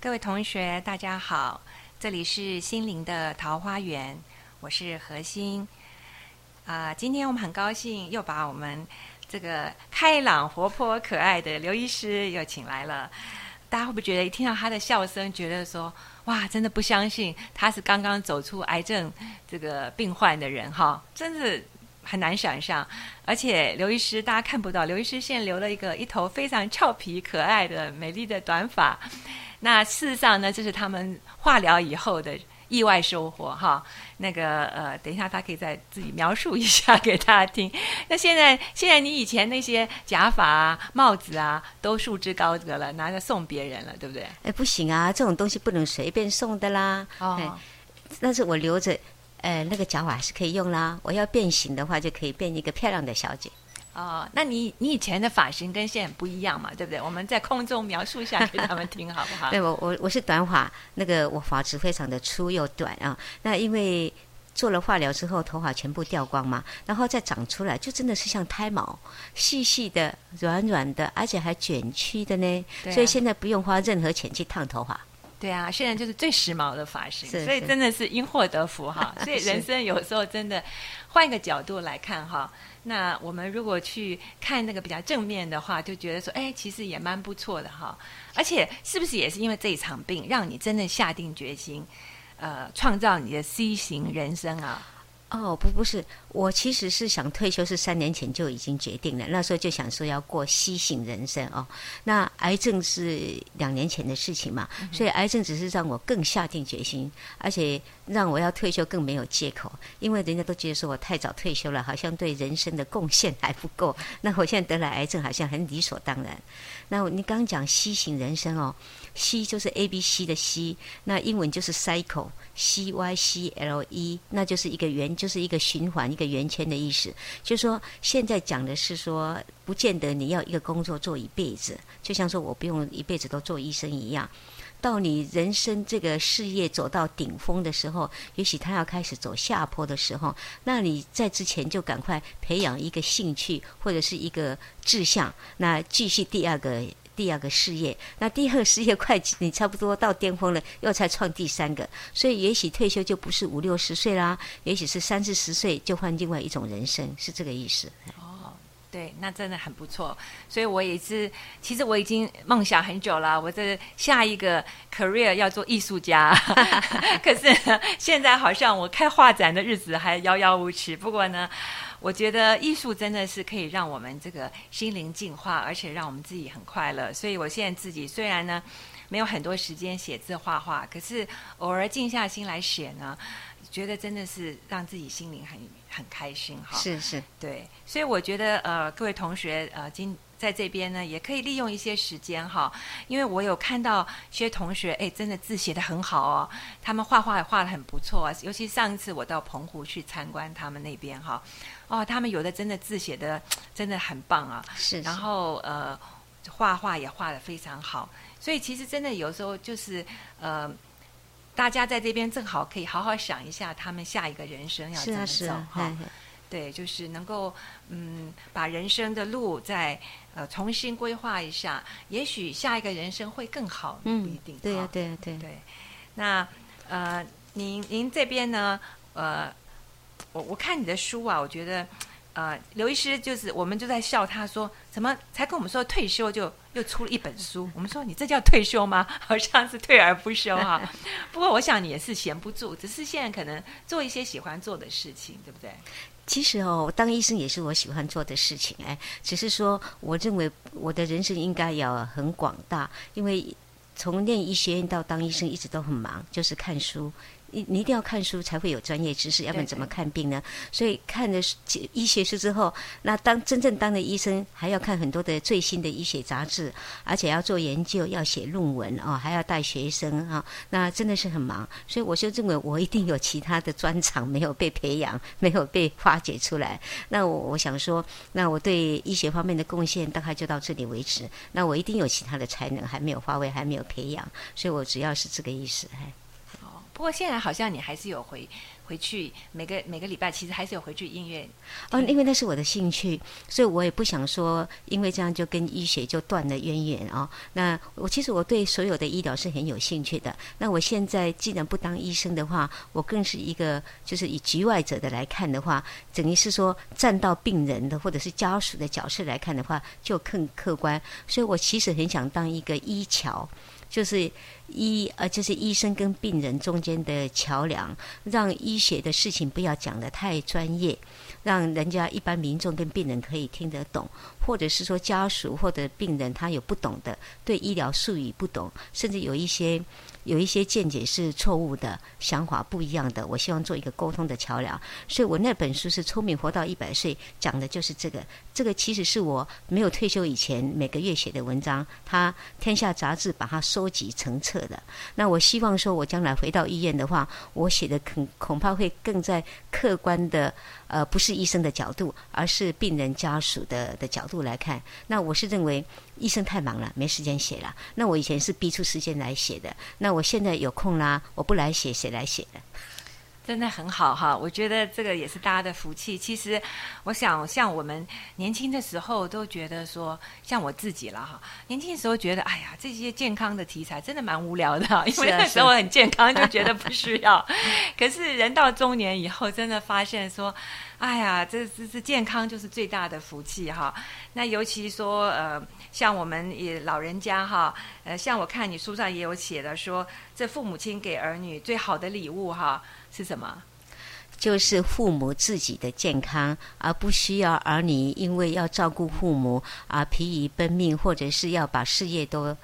各位同学，大家好，这里是心灵的桃花源，我是何心。啊、今天我们很高兴又把我们这个开朗、活泼、可爱的刘医师又请来了。大家会不会觉得一听到他的笑声，觉得说哇，真的不相信他是刚刚走出癌症这个病患的人哈？真是很难想象。而且刘医师大家看不到，刘医师现在留了一个一头非常俏皮、可爱的、美丽的短发。那事实上呢，这是他们化疗以后的意外收获哈。那个呃，等一下他可以再自己描述一下 给大家听。那现在现在你以前那些假发啊、帽子啊，都束之高阁了，拿着送别人了，对不对？哎，不行啊，这种东西不能随便送的啦。哎，但是我留着，呃，那个假发还是可以用啦。我要变形的话，就可以变一个漂亮的小姐。哦，那你你以前的发型跟现在不一样嘛，对不对？我们在空中描述一下给他们听，好不好？对我我我是短发，那个我发质非常的粗又短啊。那因为做了化疗之后，头发全部掉光嘛，然后再长出来，就真的是像胎毛，细细的、软软的，而且还卷曲的呢。啊所以现在不用花任何钱去烫头发。对啊，现在就是最时髦的发型，所以真的是因祸得福哈。所以人生有时候真的换一个角度来看哈，那我们如果去看那个比较正面的话，就觉得说，哎，其实也蛮不错的哈。而且是不是也是因为这一场病，让你真的下定决心，呃，创造你的 C 型人生啊？哦，不，不是，我其实是想退休，是三年前就已经决定了。那时候就想说要过西行人生哦。那癌症是两年前的事情嘛，所以癌症只是让我更下定决心，而且让我要退休更没有借口，因为人家都觉得说我太早退休了，好像对人生的贡献还不够。那我现在得了癌症，好像很理所当然。那你刚刚讲西行人生哦，C 就是 A B C 的 C，那英文就是 cycle。C Y C L E，那就是一个圆，就是一个循环，一个圆圈的意思。就是说，现在讲的是说，不见得你要一个工作做一辈子，就像说我不用一辈子都做医生一样。到你人生这个事业走到顶峰的时候，也许他要开始走下坡的时候，那你在之前就赶快培养一个兴趣或者是一个志向，那继续第二个第二个事业，那第二个事业快，你差不多到巅峰了，又才创第三个，所以也许退休就不是五六十岁啦，也许是三四十岁就换另外一种人生，是这个意思。对，那真的很不错。所以我也是，其实我已经梦想很久了，我这下一个 career 要做艺术家。可是现在好像我开画展的日子还遥遥无期。不过呢，我觉得艺术真的是可以让我们这个心灵净化，而且让我们自己很快乐。所以我现在自己虽然呢没有很多时间写字画画，可是偶尔静下心来写呢，觉得真的是让自己心灵很很开心哈。是是，对，所以我觉得呃，各位同学呃，今在这边呢，也可以利用一些时间哈，因为我有看到一些同学，哎，真的字写得很好哦，他们画画也画得很不错啊，尤其上一次我到澎湖去参观他们那边哈，哦，他们有的真的字写的真的很棒啊，是。然后呃，画画也画得非常好，所以其实真的有时候就是呃。大家在这边正好可以好好想一下，他们下一个人生要怎么走哈。对，就是能够嗯，把人生的路再呃重新规划一下，也许下一个人生会更好，嗯不一定。对呀、哈对呀、对呀、对。那呃，您您这边呢？呃，我我看你的书啊，我觉得呃，刘医师就是我们就在笑他说，怎么才跟我们说退休就又出了一本书？我们说你这叫退休吗？好像是退而不休哈、不过我想你也是闲不住，只是现在可能做一些喜欢做的事情，对不对？其实哦，当医生也是我喜欢做的事情，哎，只是说我认为我的人生应该要很广大，因为从念医学院到当医生一直都很忙，就是看书。你你一定要看书才会有专业知识，要不然怎么看病呢？所以看了医学书之后，那当真正当了医生，还要看很多的最新的医学杂志，而且要做研究，要写论文哦，还要带学生啊，那真的是很忙。所以我就认为我一定有其他的专长没有被培养，没有被发掘出来。那我我想说，那我对医学方面的贡献大概就到这里为止。那我一定有其他的才能还没有发挥，还没有培养，所以我主要是这个意思。不过现在好像你还是有回回去每个每个礼拜其实还是有回去音乐。哦，因为那是我的兴趣，所以我也不想说，因为这样就跟医学就断了渊源啊。那我其实我对所有的医疗是很有兴趣的。那我现在既然不当医生的话，我更是一个就是以局外者的来看的话，等于是说站到病人的或者是家属的角色来看的话，就更客观。所以我其实很想当一个医桥。就是医呃，就是医生跟病人中间的桥梁，让医学的事情不要讲得太专业，让人家一般民众跟病人可以听得懂，或者是说家属或者病人他有不懂的，对医疗术语不懂，甚至有一些。有一些见解是错误的，想法不一样的，我希望做一个沟通的桥梁。所以我那本书是《聪明活到一百岁》，讲的就是这个。这个其实是我没有退休以前每个月写的文章，它天下杂志把它收集成册的。那我希望说，我将来回到医院的话，我写的恐恐怕会更在客观的，呃，不是医生的角度，而是病人家属的的角度来看。那我是认为。医生太忙了，没时间写了。那我以前是逼出时间来写的。那我现在有空啦，我不来写，谁来写呢？真的很好哈，我觉得这个也是大家的福气。其实，我想像我们年轻的时候都觉得说，像我自己了哈，年轻的时候觉得，哎呀，这些健康的题材真的蛮无聊的，因为那时候很健康，就觉得不需要。可是人到中年以后，真的发现说，哎呀，这这这健康就是最大的福气哈。那尤其说呃，像我们也老人家哈，呃，像我看你书上也有写的说，这父母亲给儿女最好的礼物哈。是什么？就是父母自己的健康，而不需要儿女因为要照顾父母而疲于奔命，或者是要把事业都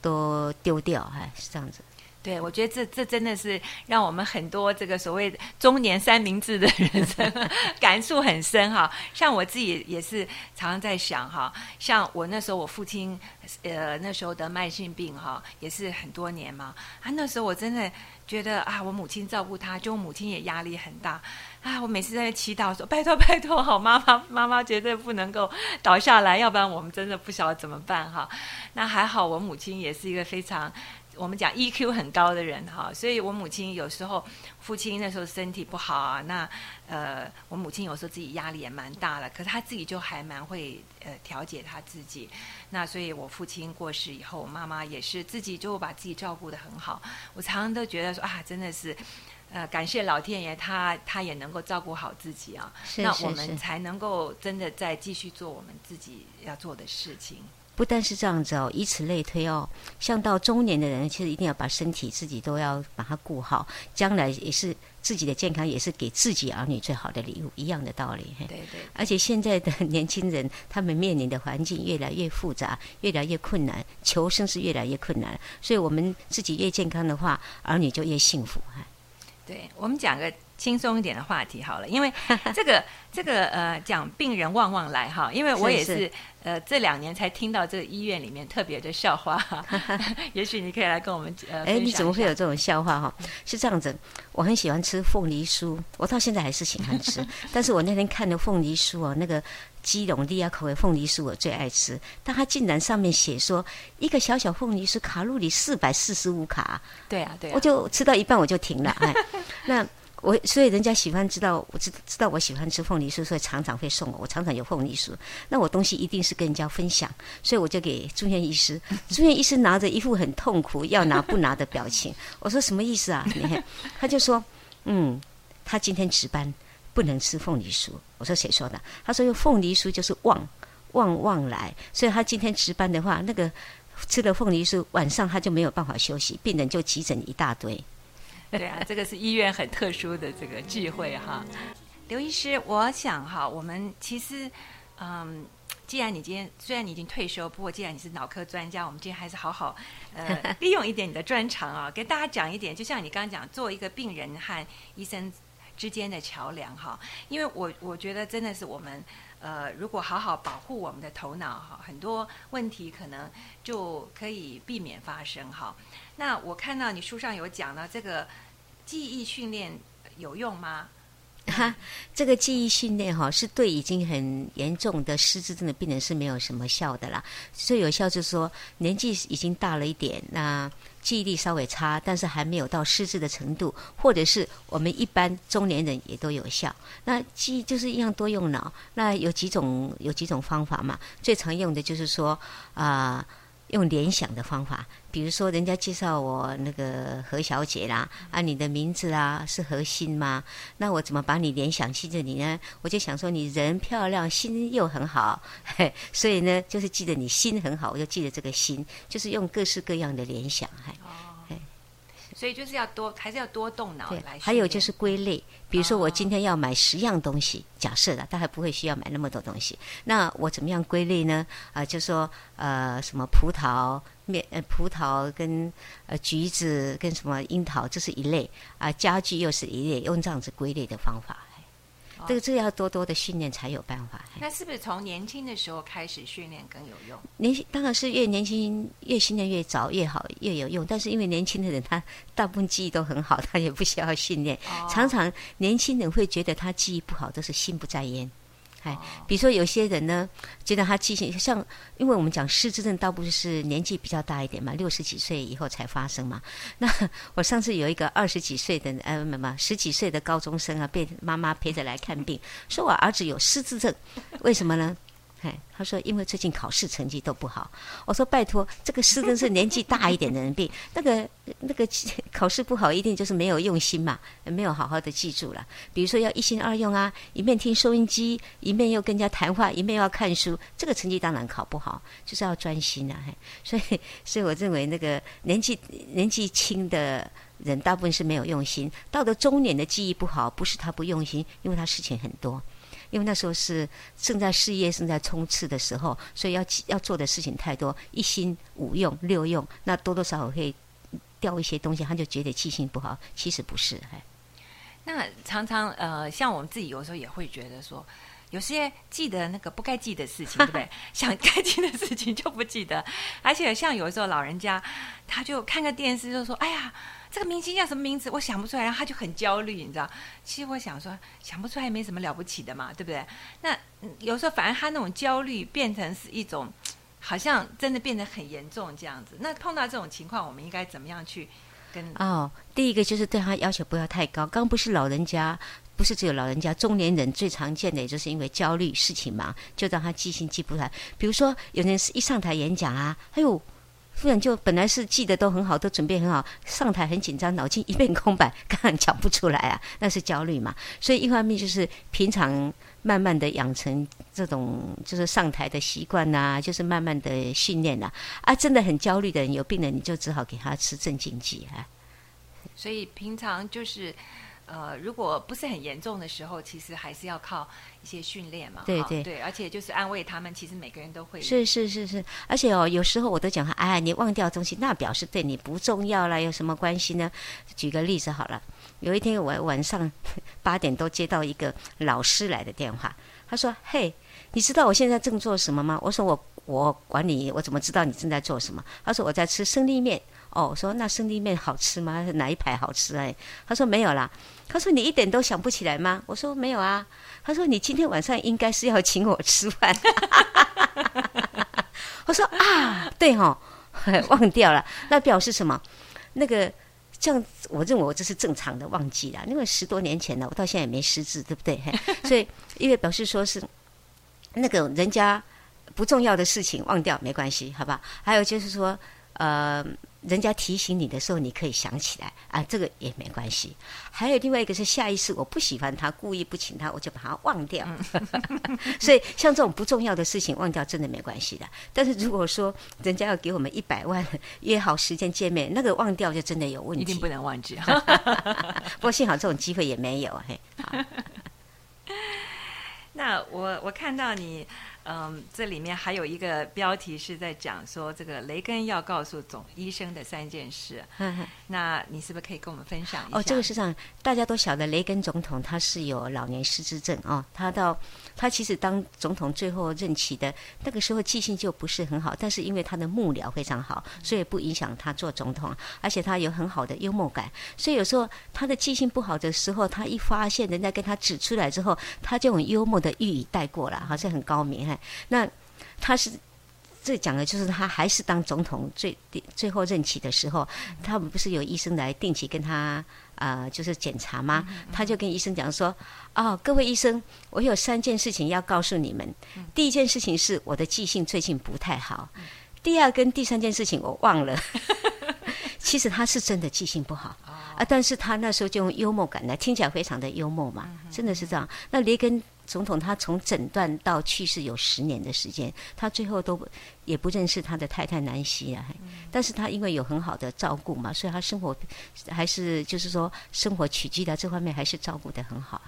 都丢掉，哎，是这样子。对，我觉得这这真的是让我们很多这个所谓中年三明治的人生 感触很深哈。像我自己也是常常在想哈，像我那时候我父亲呃那时候得慢性病哈，也是很多年嘛。啊，那时候我真的。觉得啊，我母亲照顾他，就我母亲也压力很大啊。我每次在祈祷说：“拜托，拜托，好妈妈，妈妈绝对不能够倒下来，要不然我们真的不晓得怎么办哈。”那还好，我母亲也是一个非常。我们讲 EQ 很高的人哈，所以我母亲有时候父亲那时候身体不好啊，那呃我母亲有时候自己压力也蛮大了，可是她自己就还蛮会呃调节她自己。那所以我父亲过世以后，妈妈也是自己就把自己照顾得很好。我常常都觉得说啊，真的是呃感谢老天爷，他他也能够照顾好自己啊，那我们才能够真的再继续做我们自己要做的事情。不但是这样子哦，以此类推哦，像到中年的人，其实一定要把身体自己都要把它顾好，将来也是自己的健康，也是给自己儿女最好的礼物，一样的道理。对对。而且现在的年轻人，他们面临的环境越来越复杂，越来越困难，求生是越来越困难，所以我们自己越健康的话，儿女就越幸福。对，我们讲个。轻松一点的话题好了，因为 这个这个呃讲病人旺旺来哈，因为我也是呃这两年才听到这个医院里面特别的笑话，也许你可以来跟我们呃。哎，你怎么会有这种笑话哈？是这样子，我很喜欢吃凤梨酥，我到现在还是喜欢吃。但是我那天看的凤梨酥哦，那个基隆利亚口味凤梨酥我最爱吃，但它竟然上面写说一个小小凤梨酥卡路里四百四十五卡。对啊，对啊。我就吃到一半我就停了，哎，那。我所以人家喜欢知道我知知道我喜欢吃凤梨酥，所以常常会送我。我常常有凤梨酥，那我东西一定是跟人家分享，所以我就给住院医师。住院医师拿着一副很痛苦要拿不拿的表情。我说什么意思啊？你看，他就说，嗯，他今天值班不能吃凤梨酥。我说谁说的？他说用凤梨酥就是旺旺旺来，所以他今天值班的话，那个吃了凤梨酥，晚上他就没有办法休息，病人就急诊一大堆。对啊，这个是医院很特殊的这个聚会哈。刘医师，我想哈，我们其实，嗯，既然你今天虽然你已经退休，不过既然你是脑科专家，我们今天还是好好呃 利用一点你的专长啊，给大家讲一点。就像你刚刚讲，做一个病人和医生之间的桥梁哈。因为我我觉得真的是我们呃，如果好好保护我们的头脑哈，很多问题可能就可以避免发生哈。那我看到你书上有讲呢，这个记忆训练有用吗？哈，这个记忆训练哈，是对已经很严重的失智症的病人是没有什么效的啦。最有效就是说年纪已经大了一点，那记忆力稍微差，但是还没有到失智的程度，或者是我们一般中年人也都有效。那记忆就是一样多用脑，那有几种有几种方法嘛？最常用的就是说啊。用联想的方法，比如说人家介绍我那个何小姐啦，啊，你的名字啊是何心吗？那我怎么把你联想记着你呢？我就想说你人漂亮，心又很好，嘿，所以呢，就是记得你心很好，我就记得这个心，就是用各式各样的联想，嘿。所以就是要多，还是要多动脑来。还有就是归类，比如说我今天要买十样东西，假设的，他还不会需要买那么多东西。那我怎么样归类呢？啊，就说呃，什么葡萄面呃，葡萄跟呃橘子跟什么樱桃，这是一类啊，家具又是一类，用这样子归类的方法。这个这个要多多的训练才有办法。那是不是从年轻的时候开始训练更有用？年轻当然是越年轻越训练越早越好越有用。但是因为年轻的人他大部分记忆都很好，他也不需要训练。常常年轻人会觉得他记忆不好，都是心不在焉。哎，比如说有些人呢，觉得他记性像，因为我们讲失智症，倒不是年纪比较大一点嘛，六十几岁以后才发生嘛。那我上次有一个二十几岁的，呃，什么十几岁的高中生啊，被妈妈陪着来看病，说我儿子有失智症，为什么呢？哎，他说因为最近考试成绩都不好。我说拜托，这个失真是年纪大一点的人病，那个那个考试不好，一定就是没有用心嘛，没有好好的记住了。比如说要一心二用啊，一面听收音机，一面又跟人家谈话，一面要看书，这个成绩当然考不好，就是要专心啊。所以，所以我认为那个年纪年纪轻的人，大部分是没有用心。到了中年的记忆不好，不是他不用心，因为他事情很多。因为那时候是正在事业正在冲刺的时候，所以要要做的事情太多，一心五用六用，那多多少少会掉一些东西，他就觉得记性不好。其实不是，哎。那常常呃，像我们自己有时候也会觉得说，有些记得那个不该记的事情，对不对？想该记的事情就不记得，而且像有时候老人家，他就看个电视就说：“哎呀。”这个明星叫什么名字？我想不出来，然后他就很焦虑，你知道？其实我想说，想不出来也没什么了不起的嘛，对不对？那有时候反而他那种焦虑变成是一种，好像真的变得很严重这样子。那碰到这种情况，我们应该怎么样去哦，第一个就是对他要求不要太高。刚不是老人家，不是只有老人家，中年人最常见的，也就是因为焦虑、事情忙，就让他记性记不来。比如说，有人是一上台演讲啊，哎呦。夫人就本来是记得都很好，都准备很好，上台很紧张，脑筋一片空白，根本讲不出来啊，那是焦虑嘛。所以一方面就是平常慢慢的养成这种就是上台的习惯呐，就是慢慢的训练呐。啊，真的很焦虑的人有病人，你就只好给他吃镇静剂啊。所以平常就是。呃，如果不是很严重的时候，其实还是要靠一些训练嘛。对对对，而且就是安慰他们，其实每个人都会。是是是是，而且哦，有时候我都讲他，哎，你忘掉东西，那表示对你不重要了，有什么关系呢？举个例子好了，有一天我晚上 八点多接到一个老师来的电话，他说：“嘿，你知道我现在正做什么吗？”我说：“我我管你，我怎么知道你正在做什么？”他说：“我在吃生力面。”哦，我说那生力面好吃吗？哪一排好吃哎？他说没有啦。他说你一点都想不起来吗？我说没有啊。他说你今天晚上应该是要请我吃饭。我说啊，对哈，忘掉了。那表示什么？那个这样，我认为我这是正常的忘记了，因为十多年前了，我到现在也没失智，对不对？所以因为表示说是那个人家不重要的事情忘掉没关系，好吧？还有就是说呃。人家提醒你的时候，你可以想起来啊，这个也没关系。还有另外一个是下意识，我不喜欢他，故意不请他，我就把他忘掉。所以像这种不重要的事情忘掉，真的没关系的。但是如果说人家要给我们一百万，约好时间见面，那个忘掉就真的有问题。一定不能忘记。不过幸好这种机会也没有。嘿，好 那我我看到你嗯，这里面还有一个标题是在讲说这个雷根要告诉总医生的三件事。那你是不是可以跟我们分享一下？哦，这个是这样，大家都晓得雷根总统他是有老年失智症哦，他到他其实当总统最后任期的那个时候记性就不是很好，但是因为他的幕僚非常好，所以不影响他做总统，而且他有很好的幽默感，所以有时候他的记性不好的时候，他一发现人家跟他指出来之后，他就用幽默的予以带过了，好像很高明。那他是这讲的，就是他还是当总统最最后任期的时候，他们不是有医生来定期跟他啊，就是检查吗？他就跟医生讲说：“哦，各位医生，我有三件事情要告诉你们。第一件事情是我的记性最近不太好，第二跟第三件事情我忘了。其实他是真的记性不好啊，但是他那时候就用幽默感来，听起来非常的幽默嘛，真的是这样。那雷根。”总统他从诊断到去世有十年的时间，他最后都也不认识他的太太南希啊。但是他因为有很好的照顾嘛，所以他生活还是就是说生活起居的这方面还是照顾得很好。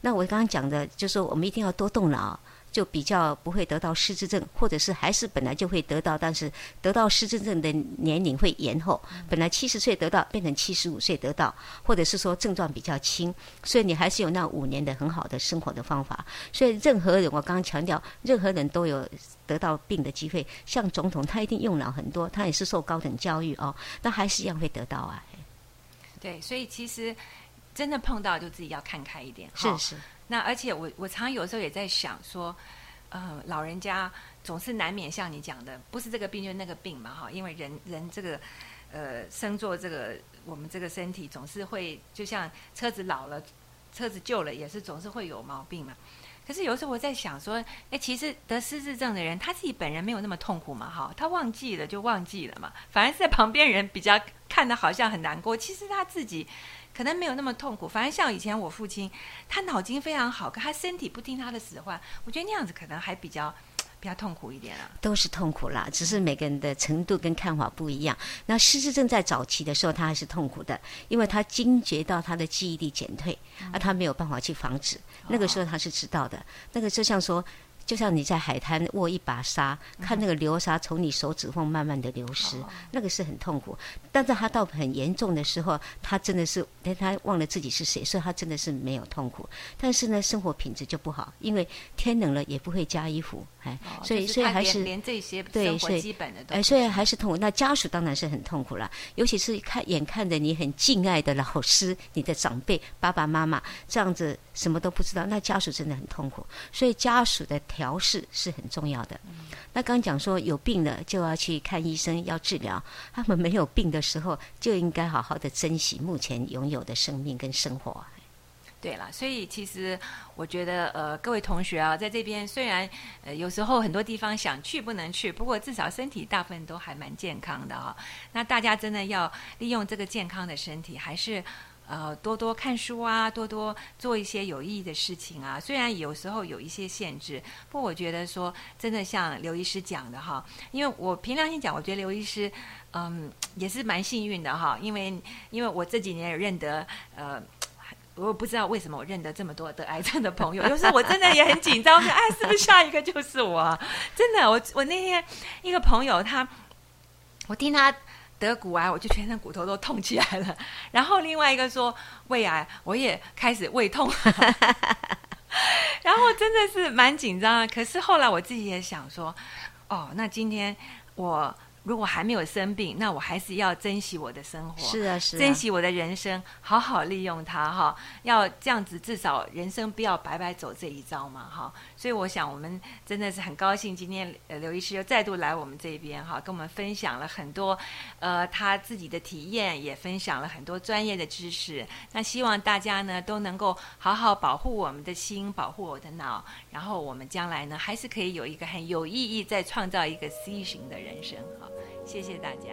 那我刚刚讲的，就是说我们一定要多动脑。就比较不会得到失智症，或者是还是本来就会得到，但是得到失智症的年龄会延后。本来七十岁得到，变成七十五岁得到，或者是说症状比较轻，所以你还是有那五年的很好的生活的方法。所以任何人，我刚刚强调，任何人都有得到病的机会。像总统，他一定用脑很多，他也是受高等教育哦，那还是一样会得到啊。对，所以其实真的碰到就自己要看开一点。是是。那而且我我常有时候也在想说，呃，老人家总是难免像你讲的，不是这个病就是那个病嘛，哈，因为人人这个呃生做这个我们这个身体总是会，就像车子老了，车子旧了也是总是会有毛病嘛。可是有时候我在想说，哎，其实得失智症的人他自己本人没有那么痛苦嘛，哈，他忘记了就忘记了嘛，反而是在旁边人比较看的好像很难过，其实他自己。可能没有那么痛苦，反正像以前我父亲，他脑筋非常好，可他身体不听他的使唤，我觉得那样子可能还比较比较痛苦一点啊。都是痛苦啦，只是每个人的程度跟看法不一样。那失智症在早期的时候，他还是痛苦的，因为他惊觉到他的记忆力减退，而他没有办法去防止。那个时候他是知道的，那个就像说。就像你在海滩握一把沙，看那个流沙从你手指缝慢慢的流失，那个是很痛苦。但是他到很严重的时候，他真的是，但他忘了自己是谁，所以他真的是没有痛苦。但是呢，生活品质就不好，因为天冷了也不会加衣服，哎，所以所以还是连这些对，所以基本的都，哎，所以还是痛苦。那家属当然是很痛苦了，尤其是看眼看着你很敬爱的老师、你的长辈、爸爸妈妈这样子什么都不知道，那家属真的很痛苦。所以家属的。调试是很重要的。那刚讲说有病了就要去看医生，要治疗。他们没有病的时候，就应该好好的珍惜目前拥有的生命跟生活。对了，所以其实我觉得，呃，各位同学啊，在这边虽然呃有时候很多地方想去不能去，不过至少身体大部分都还蛮健康的啊。那大家真的要利用这个健康的身体，还是。呃，多多看书啊，多多做一些有意义的事情啊。虽然有时候有一些限制，不过我觉得说，真的像刘医师讲的哈，因为我凭良心讲，我觉得刘医师，嗯，也是蛮幸运的哈。因为因为我这几年也认得，呃，我不知道为什么我认得这么多得癌症的朋友，有时候我真的也很紧张，说哎，是不是下一个就是我？真的，我我那天一个朋友他，我听他。得骨癌，我就全身骨头都痛起来了。然后另外一个说胃癌，我也开始胃痛。然后真的是蛮紧张的。可是后来我自己也想说，哦，那今天我。如果还没有生病，那我还是要珍惜我的生活，是啊，是啊珍惜我的人生，好好利用它哈。要这样子，至少人生不要白白走这一遭嘛哈。所以我想，我们真的是很高兴，今天呃刘医师又再度来我们这边哈，跟我们分享了很多呃他自己的体验，也分享了很多专业的知识。那希望大家呢都能够好好保护我们的心，保护我的脑，然后我们将来呢还是可以有一个很有意义，再创造一个 C 型的人生哈。谢谢大家。